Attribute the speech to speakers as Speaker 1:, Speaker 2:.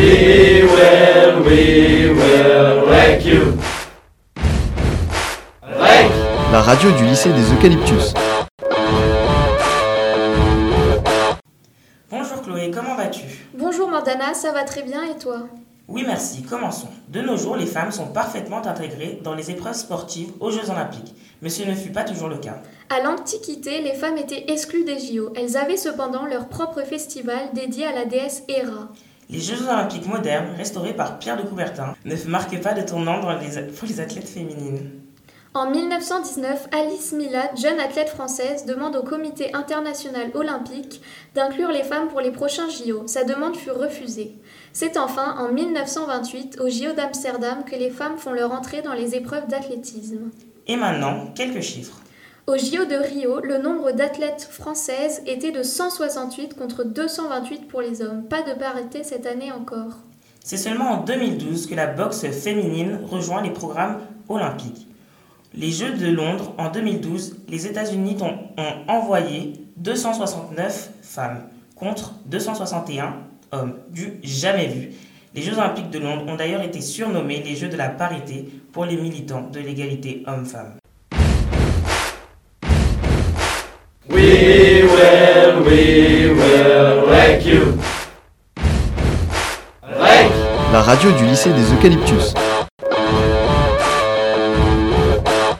Speaker 1: We will, we will wreck you. Wreck.
Speaker 2: La radio du lycée des Eucalyptus.
Speaker 3: Bonjour Chloé, comment vas-tu?
Speaker 4: Bonjour Mordana, ça va très bien et toi?
Speaker 3: Oui merci, commençons. De nos jours, les femmes sont parfaitement intégrées dans les épreuves sportives aux Jeux Olympiques, mais ce ne fut pas toujours le cas.
Speaker 4: À l'Antiquité, les femmes étaient exclues des JO. Elles avaient cependant leur propre festival dédié à la déesse Héra.
Speaker 3: Les Jeux Olympiques modernes, restaurés par Pierre de Coubertin, ne marquent pas de tournant dans les- pour les athlètes féminines.
Speaker 4: En 1919, Alice Millat, jeune athlète française, demande au Comité international olympique d'inclure les femmes pour les prochains JO. Sa demande fut refusée. C'est enfin en 1928, au JO d'Amsterdam, que les femmes font leur entrée dans les épreuves d'athlétisme.
Speaker 3: Et maintenant, quelques chiffres.
Speaker 4: Au JO de Rio, le nombre d'athlètes françaises était de 168 contre 228 pour les hommes. Pas de parité cette année encore.
Speaker 3: C'est seulement en 2012 que la boxe féminine rejoint les programmes olympiques. Les Jeux de Londres en 2012, les États-Unis ont, ont envoyé 269 femmes contre 261 hommes, du jamais vu. Les Jeux Olympiques de Londres ont d'ailleurs été surnommés les Jeux de la parité pour les militants de l'égalité homme-femme.
Speaker 1: We will, we will wreck you. Wreck.
Speaker 2: La radio du lycée des Eucalyptus.